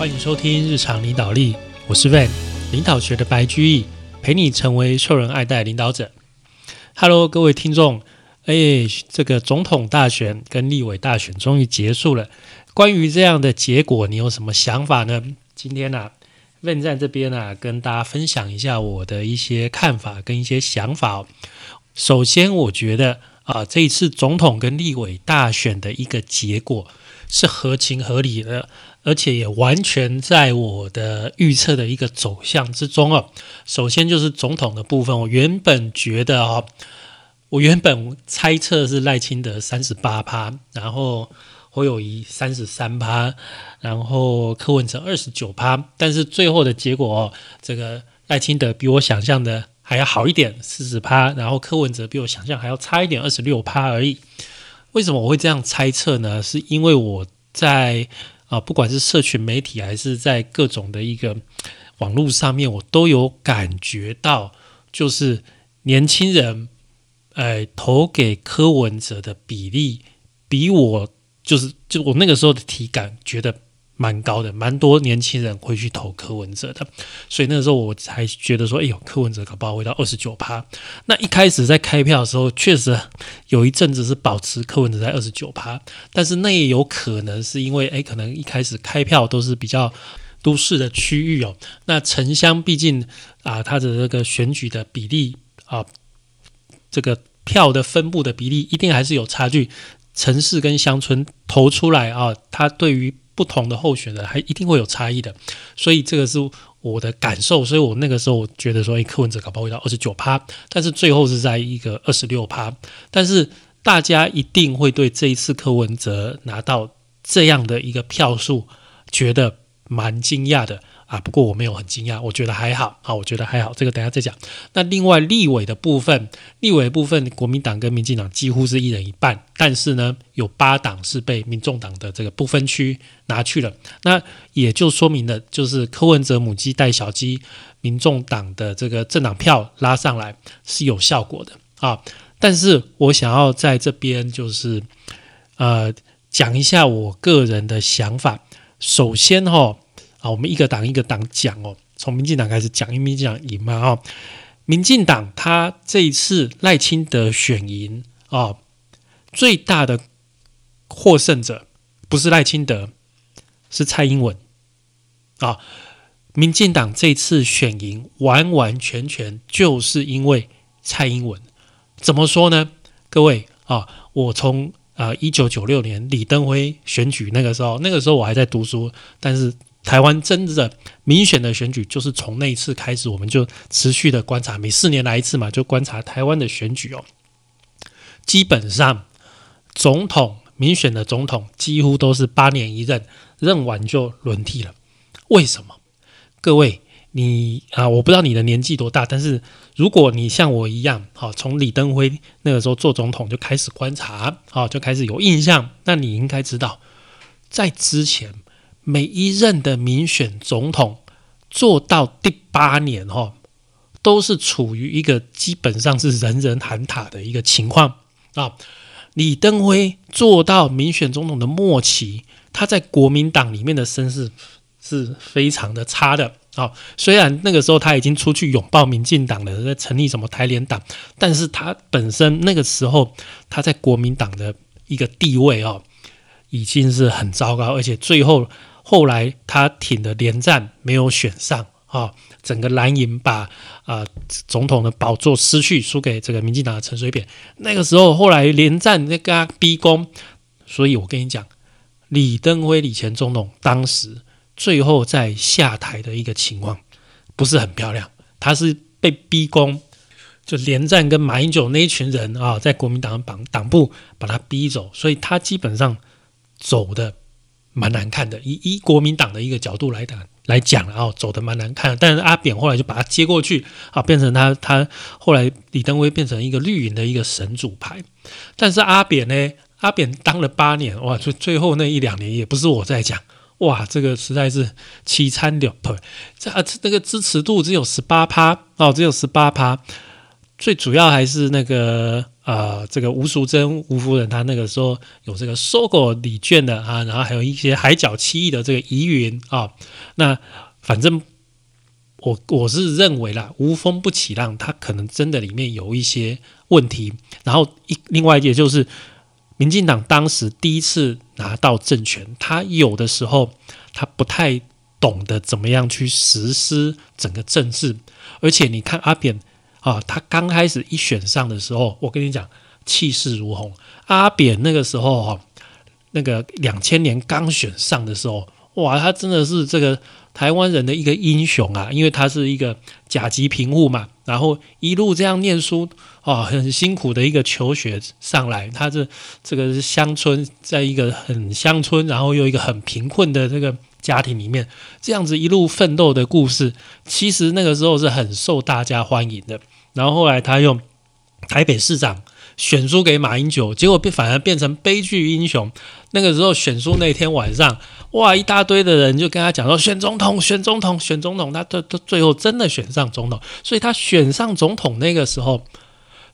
欢迎收听日常领导力，我是 Van，领导学的白居易，陪你成为受人爱戴领导者。Hello，各位听众，哎，这个总统大选跟立委大选终于结束了，关于这样的结果，你有什么想法呢？今天呢，Van 在这边呢，跟大家分享一下我的一些看法跟一些想法。首先，我觉得啊，这一次总统跟立委大选的一个结果是合情合理的。而且也完全在我的预测的一个走向之中哦。首先就是总统的部分，我原本觉得哦，我原本猜测是赖清德三十八趴，然后侯友谊三十三趴，然后柯文哲二十九趴，但是最后的结果，这个赖清德比我想象的还要好一点，四十趴，然后柯文哲比我想象还要差一点，二十六趴而已。为什么我会这样猜测呢？是因为我在。啊，不管是社群媒体还是在各种的一个网络上面，我都有感觉到，就是年轻人，呃，投给柯文哲的比例，比我就是就我那个时候的体感觉得。蛮高的，蛮多年轻人会去投柯文哲的，所以那个时候我才觉得说，哎呦，柯文哲搞不好会到二十九趴。那一开始在开票的时候，确实有一阵子是保持柯文哲在二十九趴，但是那也有可能是因为，哎，可能一开始开票都是比较都市的区域哦。那城乡毕竟啊，它的这个选举的比例啊，这个票的分布的比例一定还是有差距。城市跟乡村投出来啊，它对于不同的候选人还一定会有差异的，所以这个是我的感受，所以我那个时候觉得说，哎，柯文哲搞不好会到二十九趴，但是最后是在一个二十六趴，但是大家一定会对这一次柯文哲拿到这样的一个票数，觉得蛮惊讶的。啊，不过我没有很惊讶，我觉得还好啊，我觉得还好，这个等下再讲。那另外立委的部分，立委部分，国民党跟民进党几乎是一人一半，但是呢，有八党是被民众党的这个不分区拿去了，那也就说明了，就是柯文哲母鸡带小鸡，民众党的这个政党票拉上来是有效果的啊。但是我想要在这边就是呃讲一下我个人的想法，首先哈。啊，我们一个党一个党讲哦，从民进党开始讲，因为民进党赢嘛哦。民进党他这一次赖清德选赢啊，最大的获胜者不是赖清德，是蔡英文啊。民进党这次选赢，完完全全就是因为蔡英文。怎么说呢？各位啊，我从啊一九九六年李登辉选举那个时候，那个时候我还在读书，但是。台湾真的民选的选举，就是从那一次开始，我们就持续的观察，每四年来一次嘛，就观察台湾的选举哦。基本上，总统民选的总统几乎都是八年一任，任完就轮替了。为什么？各位，你啊，我不知道你的年纪多大，但是如果你像我一样，好，从李登辉那个时候做总统就开始观察，好，就开始有印象，那你应该知道，在之前。每一任的民选总统做到第八年，哈，都是处于一个基本上是人人喊打的一个情况啊。李登辉做到民选总统的末期，他在国民党里面的声势是非常的差的啊。虽然那个时候他已经出去拥抱民进党了，在成立什么台联党，但是他本身那个时候他在国民党的一个地位哦，已经是很糟糕，而且最后。后来他挺的连战没有选上啊，整个蓝营把啊总统的宝座失去，输给这个民进党的陈水扁。那个时候后来连战那个逼宫，所以我跟你讲，李登辉李前总统当时最后在下台的一个情况不是很漂亮，他是被逼宫，就连战跟马英九那一群人啊，在国民党党党部把他逼走，所以他基本上走的。蛮难看的，以以国民党的一个角度来谈来讲然后，走的蛮难看。但是阿扁后来就把他接过去啊，变成他他后来李登辉变成一个绿营的一个神主牌。但是阿扁呢，阿扁当了八年哇，就最后那一两年也不是我在讲哇，这个实在是凄惨了，这啊这个支持度只有十八趴哦，只有十八趴。最主要还是那个。呃，这个吴淑珍吴夫人，她那个时候有这个收购礼券的啊，然后还有一些海角七亿的这个疑云啊，那反正我我是认为啦，无风不起浪，它可能真的里面有一些问题。然后一另外一点就是，民进党当时第一次拿到政权，他有的时候他不太懂得怎么样去实施整个政治，而且你看阿扁。啊，他刚开始一选上的时候，我跟你讲，气势如虹。阿扁那个时候哈，那个两千年刚选上的时候，哇，他真的是这个台湾人的一个英雄啊，因为他是一个甲级贫户嘛，然后一路这样念书啊，很辛苦的一个求学上来，他是这个是乡村，在一个很乡村，然后又一个很贫困的这个。家庭里面这样子一路奋斗的故事，其实那个时候是很受大家欢迎的。然后后来他用台北市长选输给马英九，结果变反而变成悲剧英雄。那个时候选输那天晚上，哇，一大堆的人就跟他讲说选总统，选总统，选总统。他他他最后真的选上总统，所以他选上总统那个时候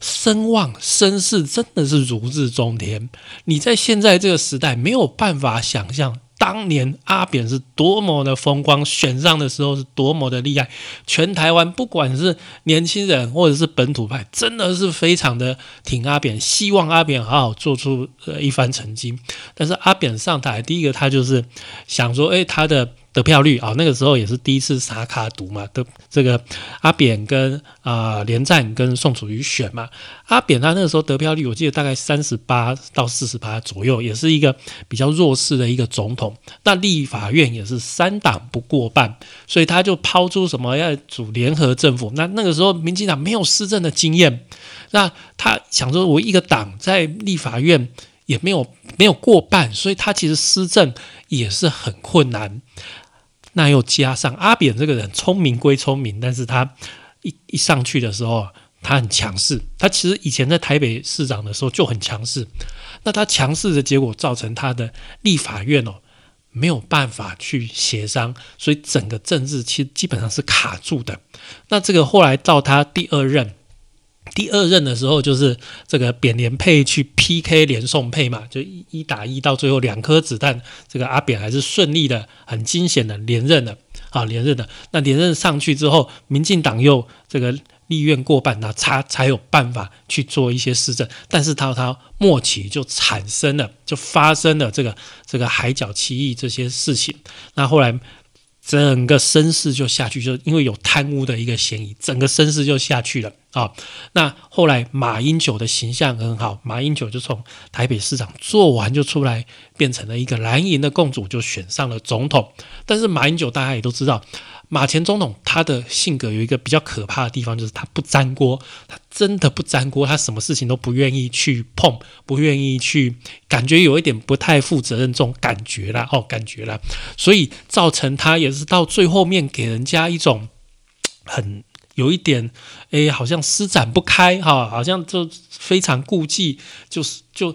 声望声势真的是如日中天。你在现在这个时代没有办法想象。当年阿扁是多么的风光，选上的时候是多么的厉害，全台湾不管是年轻人或者是本土派，真的是非常的挺阿扁，希望阿扁好好做出一番成绩。但是阿扁上台，第一个他就是想说，哎，他的。得票率啊，那个时候也是第一次撒卡赌嘛，的这个阿扁跟啊连战跟宋楚瑜选嘛，阿扁他那个时候得票率我记得大概三十八到四十八左右，也是一个比较弱势的一个总统。那立法院也是三党不过半，所以他就抛出什么要组联合政府。那那个时候民进党没有施政的经验，那他想说，我一个党在立法院也没有没有过半，所以他其实施政也是很困难。那又加上阿扁这个人聪明归聪明，但是他一一上去的时候，他很强势。他其实以前在台北市长的时候就很强势。那他强势的结果造成他的立法院哦没有办法去协商，所以整个政治其实基本上是卡住的。那这个后来到他第二任。第二任的时候，就是这个扁连配去 PK 连宋配嘛，就一一打一，到最后两颗子弹，这个阿扁还是顺利的、很惊险的连任了啊，连任的。那连任上去之后，民进党又这个立院过半，那他才有办法去做一些施政。但是到他末期就产生了，就发生了这个这个海角七亿这些事情。那后来。整个声势就下去，就因为有贪污的一个嫌疑，整个声势就下去了啊。那后来马英九的形象很好，马英九就从台北市长做完就出来，变成了一个蓝营的共主，就选上了总统。但是马英九大家也都知道。马前总统他的性格有一个比较可怕的地方，就是他不沾锅，他真的不沾锅，他什么事情都不愿意去碰，不愿意去，感觉有一点不太负责任这种感觉啦，哦，感觉啦，所以造成他也是到最后面给人家一种很有一点，哎，好像施展不开哈，好像就非常顾忌，就是就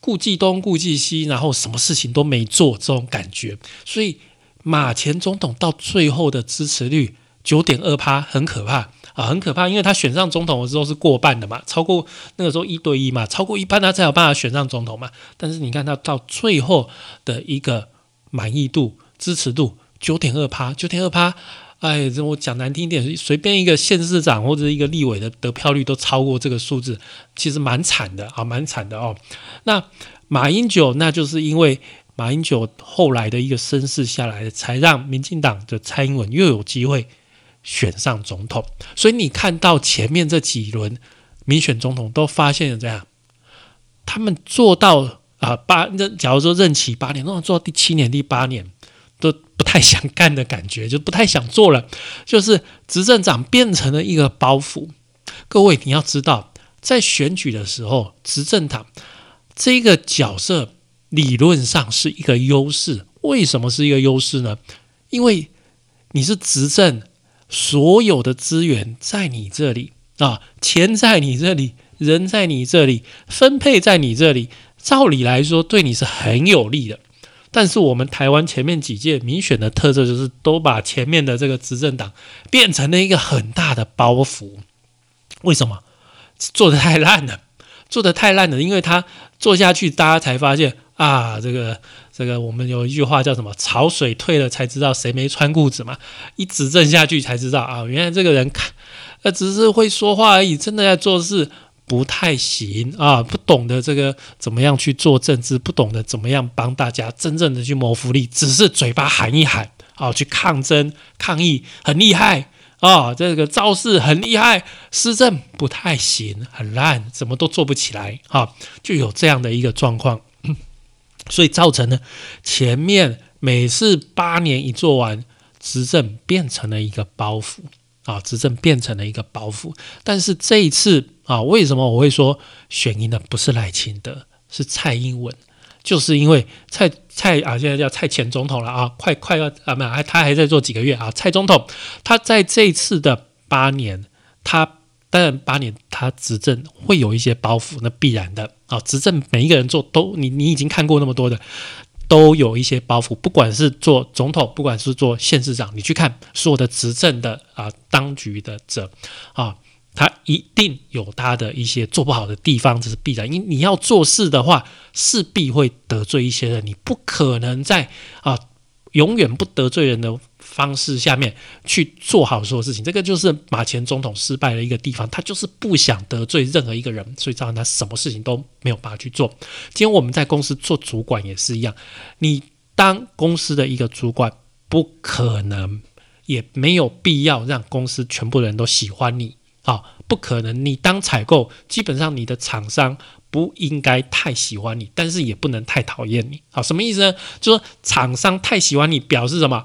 顾忌东顾忌西，然后什么事情都没做这种感觉，所以。马前总统到最后的支持率九点二趴，很可怕啊，很可怕，因为他选上总统的时候是过半的嘛，超过那个时候一对一嘛，超过一半他才有办法选上总统嘛。但是你看他到最后的一个满意度、支持度九点二趴，九点二趴，哎，这我讲难听一点，随便一个县市长或者一个立委的得票率都超过这个数字，其实蛮惨的啊，蛮惨的哦。那马英九，那就是因为。马英九后来的一个声势下来，才让民进党的蔡英文又有机会选上总统。所以你看到前面这几轮民选总统都发现了这样，他们做到啊八任，假如说任期八年，那做到第七年、第八年都不太想干的感觉，就不太想做了，就是执政党变成了一个包袱。各位你要知道，在选举的时候，执政党这个角色。理论上是一个优势，为什么是一个优势呢？因为你是执政，所有的资源在你这里啊，钱在你这里，人在你这里，分配在你这里，照理来说对你是很有利的。但是我们台湾前面几届民选的特色就是都把前面的这个执政党变成了一个很大的包袱。为什么？做的太烂了。做的太烂了，因为他做下去，大家才发现啊，这个这个我们有一句话叫什么？潮水退了才知道谁没穿裤子嘛。一执政下去才知道啊，原来这个人看呃只是会说话而已，真的在做事。不太行啊，不懂得这个怎么样去做政治，不懂得怎么样帮大家真正的去谋福利，只是嘴巴喊一喊啊，去抗争抗议很厉害啊，这个造势很厉害，施政不太行，很烂，怎么都做不起来啊，就有这样的一个状况，所以造成呢，前面每次八年一做完，执政变成了一个包袱。啊，执政变成了一个包袱，但是这一次啊，为什么我会说选赢的不是赖清德，是蔡英文？就是因为蔡蔡啊，现在叫蔡前总统了啊，快快要啊，没有，他还在做几个月啊。蔡总统他在这一次的八年，他当然八年他执政会有一些包袱，那必然的啊。执政每一个人做都，你你已经看过那么多的。都有一些包袱，不管是做总统，不管是做县市长，你去看所有的执政的啊当局的者啊，他一定有他的一些做不好的地方，这是必然。因为你要做事的话，势必会得罪一些人，你不可能在啊永远不得罪人的。方式下面去做好所有事情，这个就是马前总统失败的一个地方，他就是不想得罪任何一个人，所以造成他什么事情都没有办法去做。今天我们在公司做主管也是一样，你当公司的一个主管，不可能也没有必要让公司全部人都喜欢你啊，不可能。你当采购，基本上你的厂商不应该太喜欢你，但是也不能太讨厌你。好，什么意思呢？就说厂商太喜欢你，表示什么？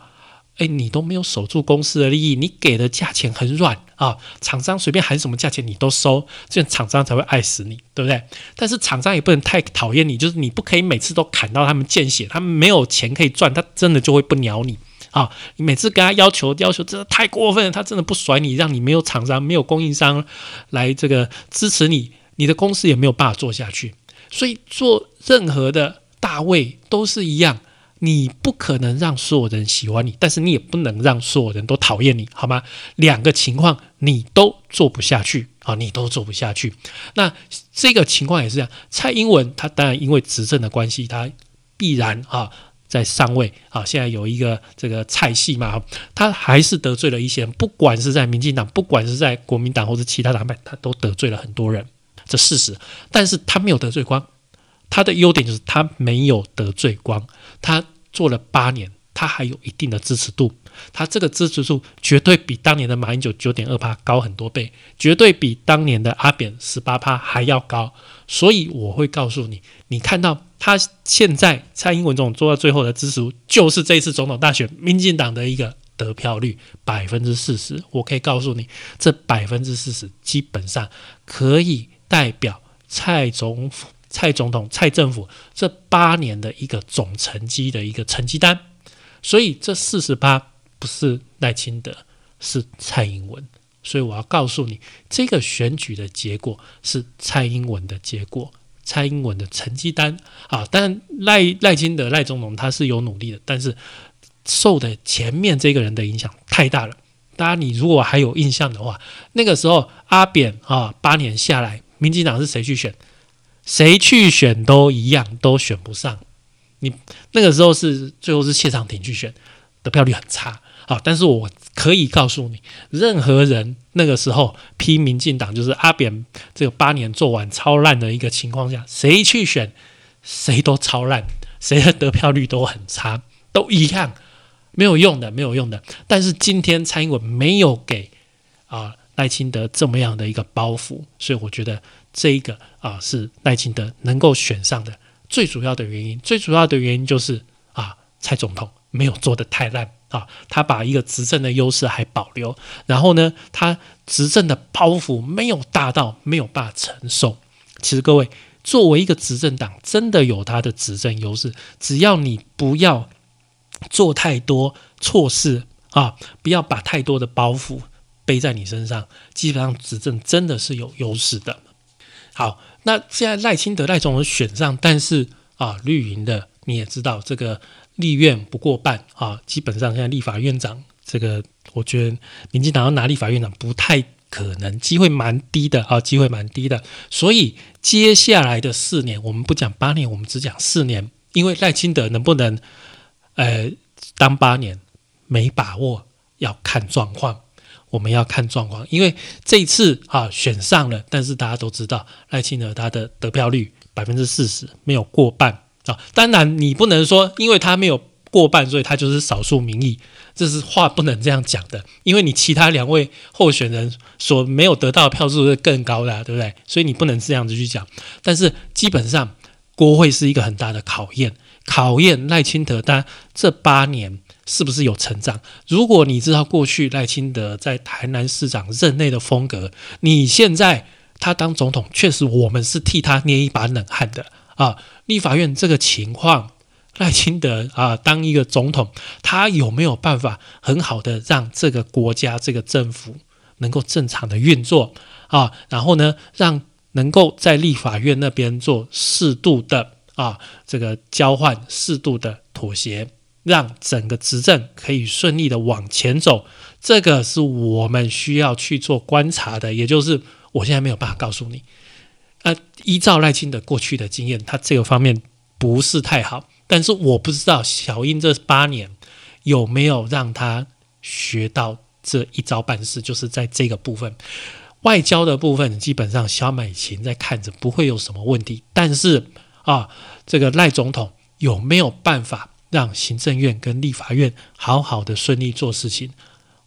哎，你都没有守住公司的利益，你给的价钱很软啊，厂商随便喊什么价钱你都收，这样厂商才会爱死你，对不对？但是厂商也不能太讨厌你，就是你不可以每次都砍到他们见血，他们没有钱可以赚，他真的就会不鸟你啊！你每次跟他要求要求真的太过分了，他真的不甩你，让你没有厂商、没有供应商来这个支持你，你的公司也没有办法做下去。所以做任何的大位都是一样。你不可能让所有人喜欢你，但是你也不能让所有人都讨厌你，好吗？两个情况你都做不下去啊，你都做不下去。那这个情况也是这样。蔡英文他当然因为执政的关系，他必然啊在上位啊。现在有一个这个菜系嘛，他还是得罪了一些人，不管是在民进党，不管是在国民党或者其他党派，他都得罪了很多人，这事实。但是他没有得罪光。他的优点就是他没有得罪光，他做了八年，他还有一定的支持度，他这个支持度绝对比当年的马英九九点二趴高很多倍，绝对比当年的阿扁十八趴还要高。所以我会告诉你，你看到他现在蔡英文总统做到最后的支持度，就是这次总统大选民进党的一个得票率百分之四十。我可以告诉你，这百分之四十基本上可以代表蔡总。蔡总统、蔡政府这八年的一个总成绩的一个成绩单，所以这四十八不是赖清德，是蔡英文。所以我要告诉你，这个选举的结果是蔡英文的结果，蔡英文的成绩单啊。但赖赖清德、赖总统他是有努力的，但是受的前面这个人的影响太大了。大家，你如果还有印象的话，那个时候阿扁啊，八年下来，民进党是谁去选？谁去选都一样，都选不上。你那个时候是最后是谢长廷去选，得票率很差。好，但是我可以告诉你，任何人那个时候批民进党，就是阿扁这个八年做完超烂的一个情况下，谁去选，谁都超烂，谁的得票率都很差，都一样，没有用的，没有用的。但是今天蔡英文没有给啊赖清德这么样的一个包袱，所以我觉得。这一个啊是赖清德能够选上的最主要的原因，最主要的原因就是啊蔡总统没有做的太烂啊，他把一个执政的优势还保留，然后呢他执政的包袱没有大到没有办法承受。其实各位作为一个执政党，真的有他的执政优势，只要你不要做太多错事啊，不要把太多的包袱背在你身上，基本上执政真的是有优势的。好，那现在赖清德赖总统选上，但是啊，绿营的你也知道，这个立院不过半啊，基本上现在立法院长这个，我觉得民进党要拿立法院长不太可能，机会蛮低的啊，机会蛮低的。所以接下来的四年，我们不讲八年，我们只讲四年，因为赖清德能不能呃当八年没把握，要看状况。我们要看状况，因为这一次啊选上了，但是大家都知道赖清德他的得票率百分之四十，没有过半啊。当然你不能说，因为他没有过半，所以他就是少数民意，这是话不能这样讲的。因为你其他两位候选人所没有得到的票数是更高的，对不对？所以你不能这样子去讲。但是基本上国会是一个很大的考验，考验赖清德他这八年。是不是有成长？如果你知道过去赖清德在台南市长任内的风格，你现在他当总统，确实我们是替他捏一把冷汗的啊！立法院这个情况，赖清德啊当一个总统，他有没有办法很好的让这个国家这个政府能够正常的运作啊？然后呢，让能够在立法院那边做适度的啊这个交换，适度的妥协。让整个执政可以顺利的往前走，这个是我们需要去做观察的。也就是我现在没有办法告诉你，呃，依照赖清德过去的经验，他这个方面不是太好。但是我不知道小英这八年有没有让他学到这一招办事，就是在这个部分，外交的部分，基本上小美琴在看着不会有什么问题。但是啊，这个赖总统有没有办法？让行政院跟立法院好好的顺利做事情，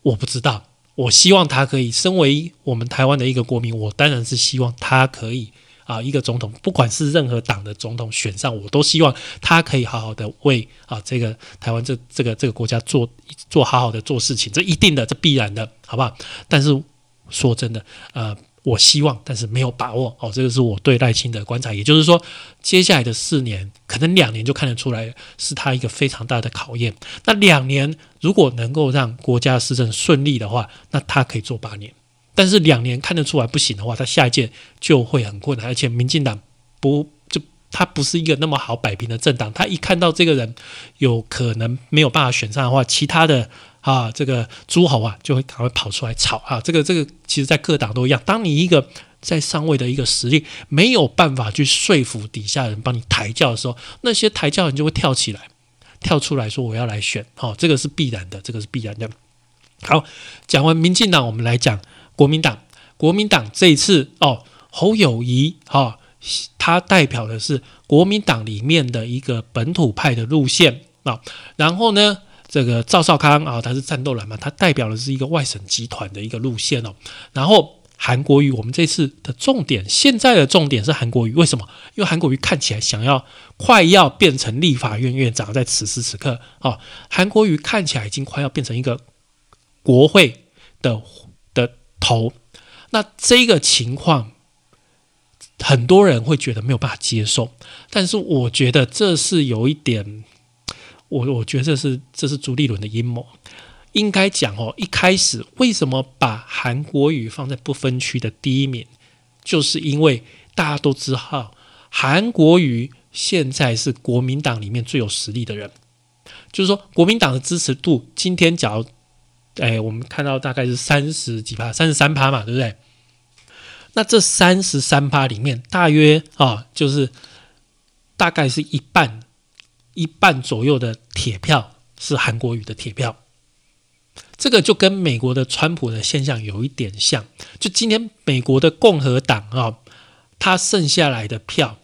我不知道。我希望他可以，身为我们台湾的一个国民，我当然是希望他可以啊，一个总统，不管是任何党的总统选上，我都希望他可以好好的为啊这个台湾这这个这个国家做做好好的做事情，这一定的，这必然的，好不好？但是说真的，呃。我希望，但是没有把握哦。这个是我对赖清德观察，也就是说，接下来的四年，可能两年就看得出来，是他一个非常大的考验。那两年如果能够让国家施政顺利的话，那他可以做八年。但是两年看得出来不行的话，他下一届就会很困难。而且民进党不就他不是一个那么好摆平的政党，他一看到这个人有可能没有办法选上的话，其他的。啊，这个诸侯啊，就会赶快跑出来吵啊！这个这个，其实在各党都一样。当你一个在上位的一个实力没有办法去说服底下人帮你抬轿的时候，那些抬轿人就会跳起来，跳出来说我要来选。哦，这个是必然的，这个是必然的。好，讲完民进党，我们来讲国民党。国民党这一次哦，侯友谊哈，他代表的是国民党里面的一个本土派的路线啊。然后呢？这个赵少康啊，他是战斗蓝嘛，他代表的是一个外省集团的一个路线哦。然后韩国瑜，我们这次的重点，现在的重点是韩国瑜，为什么？因为韩国瑜看起来想要快要变成立法院院长，在此时此刻啊，韩国瑜看起来已经快要变成一个国会的的头。那这个情况，很多人会觉得没有办法接受，但是我觉得这是有一点。我我觉得这是这是朱立伦的阴谋，应该讲哦，一开始为什么把韩国瑜放在不分区的第一名，就是因为大家都知道韩国瑜现在是国民党里面最有实力的人，就是说国民党的支持度今天假如，哎，我们看到大概是三十几趴，三十三趴嘛，对不对？那这三十三趴里面，大约啊，就是大概是一半。一半左右的铁票是韩国语的铁票，这个就跟美国的川普的现象有一点像。就今天美国的共和党啊，他剩下来的票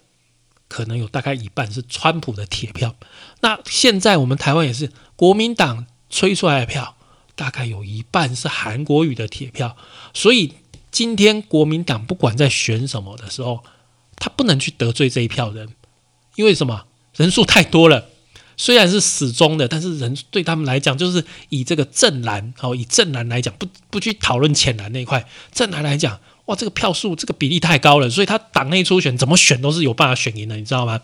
可能有大概一半是川普的铁票。那现在我们台湾也是国民党吹出来的票，大概有一半是韩国语的铁票。所以今天国民党不管在选什么的时候，他不能去得罪这一票人，因为什么？人数太多了，虽然是死忠的，但是人对他们来讲，就是以这个正蓝，哦，以正蓝来讲，不不去讨论浅蓝那一块，正蓝来讲，哇，这个票数这个比例太高了，所以他党内初选怎么选都是有办法选赢的，你知道吗？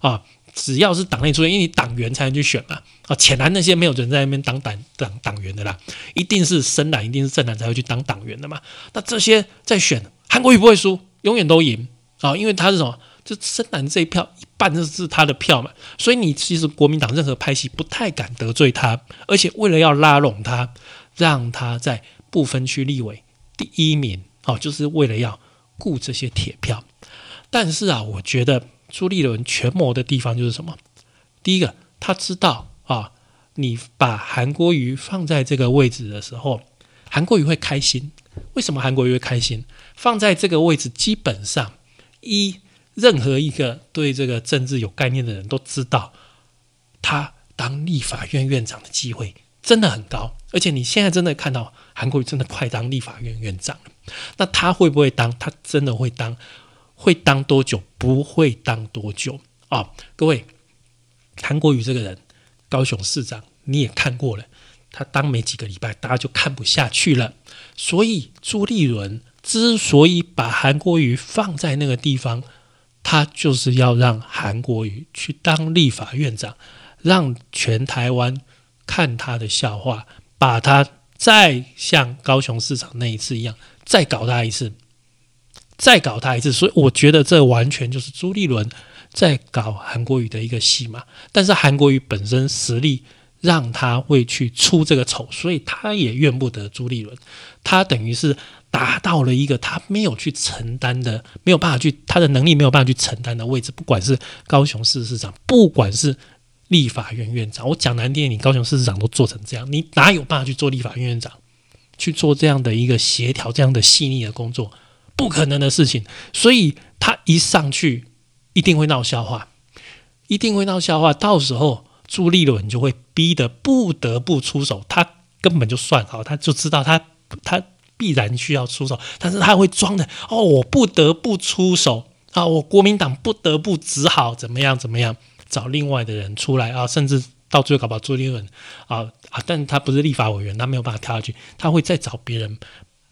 啊，只要是党内初选，因为你党员才能去选嘛，啊，浅蓝那些没有人在那边当党党党员的啦，一定是深蓝，一定是正蓝才会去当党员的嘛。那这些在选韩国瑜不会输，永远都赢啊，因为他是什么？就深蓝这一票一半就是他的票嘛，所以你其实国民党任何派系不太敢得罪他，而且为了要拉拢他，让他在不分区立委第一名，哦，就是为了要顾这些铁票。但是啊，我觉得朱立伦权谋的地方就是什么？第一个，他知道啊，你把韩国瑜放在这个位置的时候，韩国瑜会开心。为什么韩国瑜会开心？放在这个位置，基本上一任何一个对这个政治有概念的人都知道，他当立法院院长的机会真的很高。而且你现在真的看到韩国瑜真的快当立法院院长了，那他会不会当？他真的会当？会当多久？不会当多久啊？各位，韩国瑜这个人，高雄市长你也看过了，他当没几个礼拜，大家就看不下去了。所以朱立伦之所以把韩国瑜放在那个地方，他就是要让韩国瑜去当立法院长，让全台湾看他的笑话，把他再像高雄市长那一次一样，再搞他一次。再搞他一次，所以我觉得这完全就是朱立伦在搞韩国瑜的一个戏码。但是韩国瑜本身实力让他会去出这个丑，所以他也怨不得朱立伦。他等于是达到了一个他没有去承担的，没有办法去他的能力没有办法去承担的位置。不管是高雄市市长，不管是立法院院长，我讲难听，你高雄市市长都做成这样，你哪有办法去做立法院院长，去做这样的一个协调、这样的细腻的工作？不可能的事情，所以他一上去一定会闹笑话，一定会闹笑话。到时候朱立伦就会逼得不得不出手，他根本就算好，他就知道他他必然需要出手，但是他会装的哦，我不得不出手啊，我国民党不得不只好怎么样怎么样找另外的人出来啊，甚至到最后搞不好朱立伦啊啊，但他不是立法委员，他没有办法跳下去，他会再找别人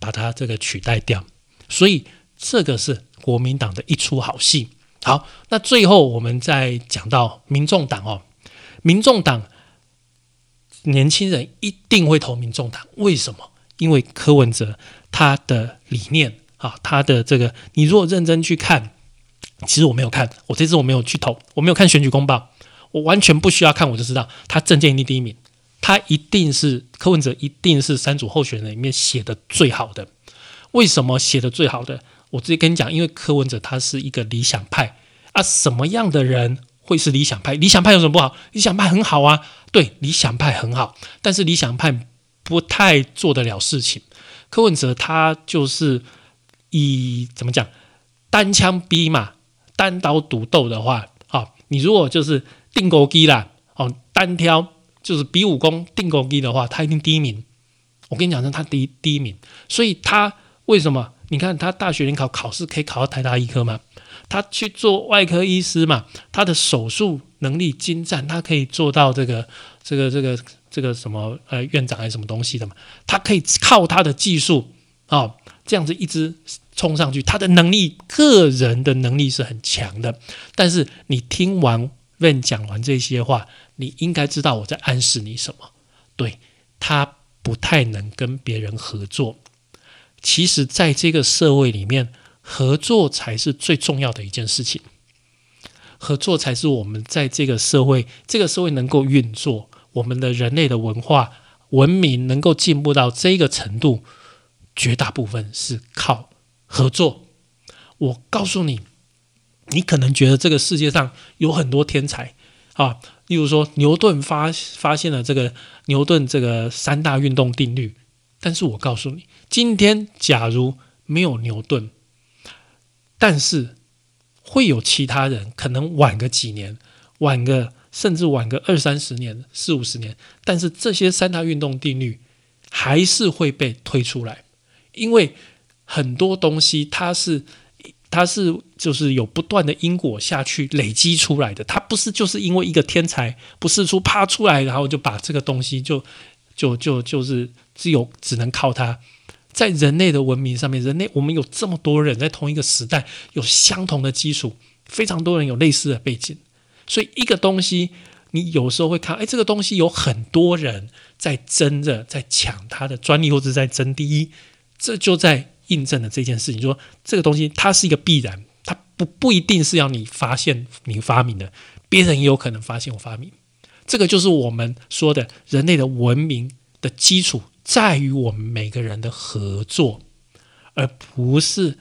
把他这个取代掉。所以这个是国民党的一出好戏。好，那最后我们再讲到民众党哦，民众党年轻人一定会投民众党，为什么？因为柯文哲他的理念啊，他的这个，你如果认真去看，其实我没有看，我这次我没有去投，我没有看选举公报，我完全不需要看，我就知道他政见一定第一名，他一定是柯文哲，一定是三组候选人里面写的最好的。为什么写的最好的？我直接跟你讲，因为柯文哲他是一个理想派啊。什么样的人会是理想派？理想派有什么不好？理想派很好啊，对，理想派很好，但是理想派不太做得了事情。柯文哲他就是以怎么讲单枪逼马、单刀独斗的话，啊，你如果就是定钩机啦，哦，单挑就是比武功定钩机的话，他一定第一名。我跟你讲，他第一第一名，所以他。为什么？你看他大学联考考试可以考到台大医科吗？他去做外科医师嘛？他的手术能力精湛，他可以做到这个、这个、这个、这个什么呃院长还是什么东西的嘛？他可以靠他的技术啊，这样子一直冲上去。他的能力，个人的能力是很强的。但是你听完问讲完这些话，你应该知道我在暗示你什么？对他不太能跟别人合作。其实，在这个社会里面，合作才是最重要的一件事情。合作才是我们在这个社会，这个社会能够运作，我们的人类的文化文明能够进步到这个程度，绝大部分是靠合作。我告诉你，你可能觉得这个世界上有很多天才啊，例如说牛顿发发现了这个牛顿这个三大运动定律。但是我告诉你，今天假如没有牛顿，但是会有其他人可能晚个几年，晚个甚至晚个二三十年、四五十年，但是这些三大运动定律还是会被推出来，因为很多东西它是它是就是有不断的因果下去累积出来的，它不是就是因为一个天才不是出啪出来，然后就把这个东西就。就就就是只有只能靠它，在人类的文明上面，人类我们有这么多人在同一个时代有相同的基础，非常多人有类似的背景，所以一个东西你有时候会看，哎，这个东西有很多人在争着在抢它的专利或者在争第一，这就在印证了这件事情，说这个东西它是一个必然，它不不一定是要你发现你发明的，别人也有可能发现我发明。这个就是我们说的人类的文明的基础，在于我们每个人的合作，而不是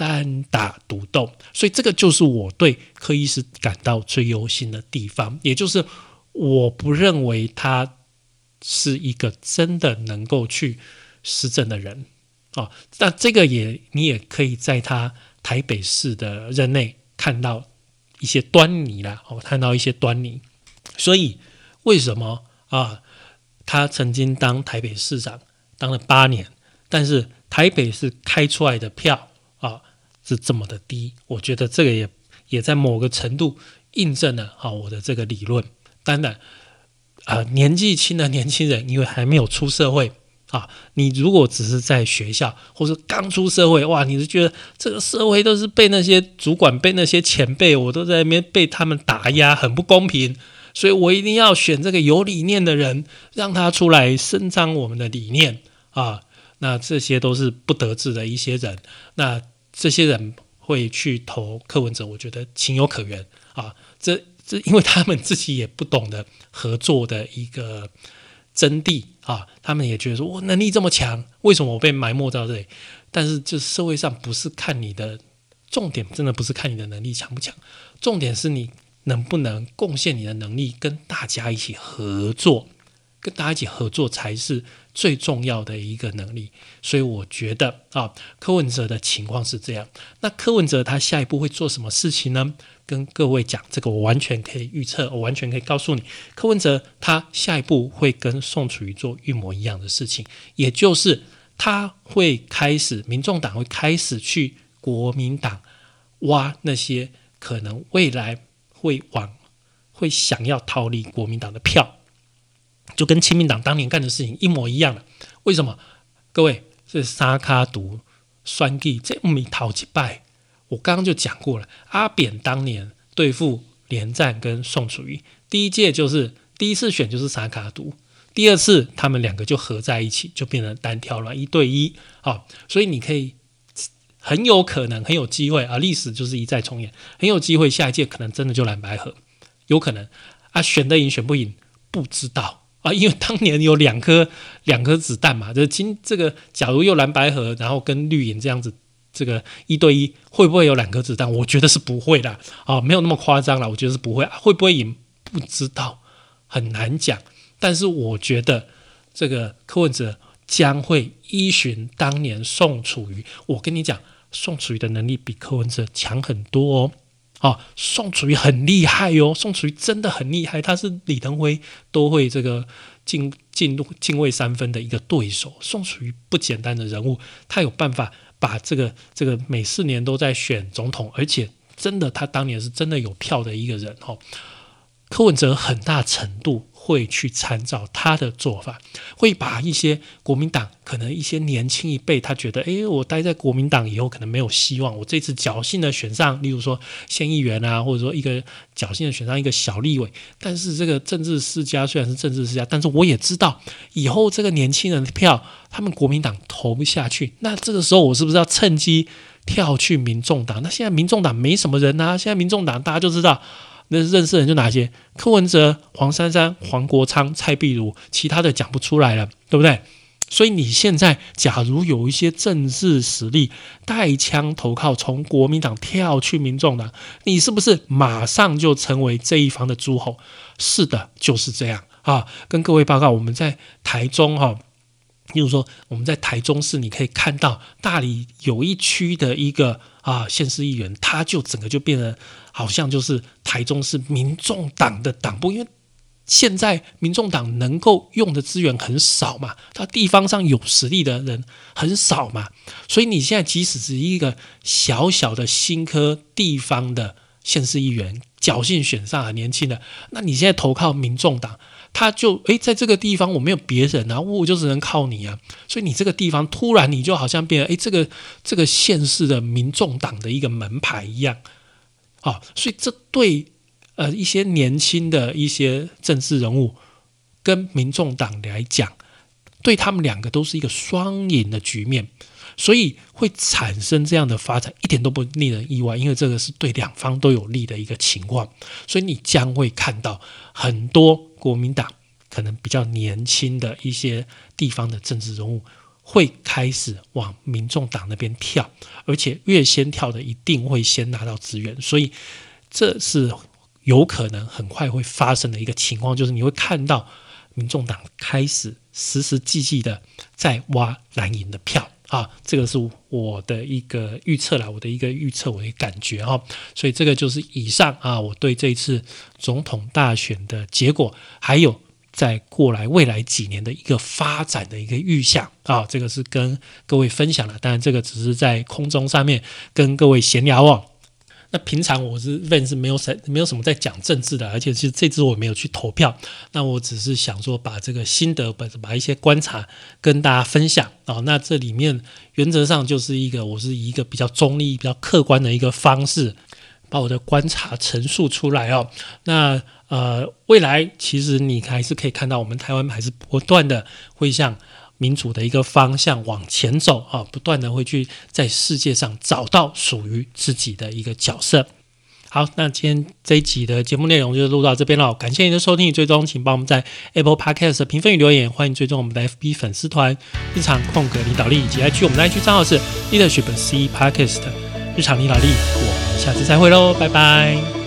单打独斗。所以这个就是我对柯医师感到最忧心的地方，也就是我不认为他是一个真的能够去施政的人哦。那这个也你也可以在他台北市的任内看到一些端倪啦，哦，看到一些端倪。所以为什么啊？他曾经当台北市长当了八年，但是台北市开出来的票是这么的低，我觉得这个也也在某个程度印证了啊我的这个理论。当然，啊年纪轻的年轻人因为还没有出社会啊，你如果只是在学校或者刚出社会，哇，你是觉得这个社会都是被那些主管、被那些前辈，我都在那边被他们打压，很不公平。所以我一定要选这个有理念的人，让他出来伸张我们的理念啊！那这些都是不得志的一些人，那这些人会去投柯文哲，我觉得情有可原啊！这这，因为他们自己也不懂得合作的一个真谛啊，他们也觉得说我能力这么强，为什么我被埋没到这里？但是，就社会上不是看你的重点，真的不是看你的能力强不强，重点是你。能不能贡献你的能力，跟大家一起合作，跟大家一起合作才是最重要的一个能力。所以我觉得啊，柯文哲的情况是这样。那柯文哲他下一步会做什么事情呢？跟各位讲，这个我完全可以预测，我完全可以告诉你，柯文哲他下一步会跟宋楚瑜做一模一样的事情，也就是他会开始，民众党会开始去国民党挖那些可能未来。会往会想要逃离国民党的票，就跟亲民党当年干的事情一模一样的。为什么？各位，是沙卡毒酸地这米逃几败？我刚刚就讲过了。阿扁当年对付连战跟宋楚瑜，第一届就是第一次选就是沙卡毒，第二次他们两个就合在一起，就变成单挑了，一对一。好，所以你可以。很有可能，很有机会啊！历史就是一再重演，很有机会下一届可能真的就蓝白合，有可能啊，选得赢选不赢不知道啊，因为当年有两颗两颗子弹嘛，就是今这个假如又蓝白盒，然后跟绿营这样子这个一对一，会不会有两颗子弹？我觉得是不会的啊，没有那么夸张了，我觉得是不会，会不会赢不知道，很难讲。但是我觉得这个柯文哲。将会依循当年宋楚瑜，我跟你讲，宋楚瑜的能力比柯文哲强很多哦。啊，宋楚瑜很厉害哟，宋楚瑜真的很厉害，他是李登辉都会这个敬敬敬位三分的一个对手。宋楚瑜不简单的人物，他有办法把这个这个每四年都在选总统，而且真的他当年是真的有票的一个人哦。柯文哲很大程度。会去参照他的做法，会把一些国民党可能一些年轻一辈，他觉得，诶，我待在国民党以后可能没有希望，我这次侥幸的选上，例如说县议员啊，或者说一个侥幸的选上一个小立委，但是这个政治世家虽然是政治世家，但是我也知道以后这个年轻人的票，他们国民党投不下去，那这个时候我是不是要趁机跳去民众党？那现在民众党没什么人啊，现在民众党大家就知道。那认识人就哪些？柯文哲、黄珊珊、黄国昌、蔡壁如，其他的讲不出来了，对不对？所以你现在假如有一些政治实力，带枪投靠，从国民党跳去民众党，你是不是马上就成为这一方的诸侯？是的，就是这样啊！跟各位报告，我们在台中哈。例如说，我们在台中市，你可以看到大理有一区的一个啊县市议员，他就整个就变得好像就是台中市民众党的党部，因为现在民众党能够用的资源很少嘛，他地方上有实力的人很少嘛，所以你现在即使是一个小小的新科地方的县市议员，侥幸选上很年轻的，那你现在投靠民众党。他就诶，在这个地方我没有别人啊，我就只能靠你啊，所以你这个地方突然你就好像变成诶，这个这个县市的民众党的一个门牌一样，啊，所以这对呃一些年轻的一些政治人物跟民众党来讲，对他们两个都是一个双赢的局面，所以会产生这样的发展，一点都不令人意外，因为这个是对两方都有利的一个情况，所以你将会看到很多。国民党可能比较年轻的一些地方的政治人物会开始往民众党那边跳，而且越先跳的一定会先拿到资源，所以这是有可能很快会发生的一个情况，就是你会看到民众党开始实实际际的在挖蓝营的票。啊，这个是我的一个预测啦，我的一个预测，我的感觉哈，所以这个就是以上啊，我对这一次总统大选的结果，还有在过来未来几年的一个发展的一个预想啊，这个是跟各位分享的，当然这个只是在空中上面跟各位闲聊哦。那平常我是 Van 是没有什没有什么在讲政治的，而且其实这次我没有去投票。那我只是想说把这个心得，把把一些观察跟大家分享啊。那这里面原则上就是一个我是一个比较中立、比较客观的一个方式，把我的观察陈述出来哦。那呃，未来其实你还是可以看到，我们台湾还是不断的会向。民主的一个方向往前走啊，不断的会去在世界上找到属于自己的一个角色。好，那今天这一集的节目内容就录到这边了，感谢您的收听与追踪，请帮我们在 Apple Podcast 评分与留言，欢迎追踪我们的 FB 粉丝团日常空格领导力以及 IG 我们的 IG 账号是 Leadership C Podcast 日常领导力，我们下次再会喽，拜拜。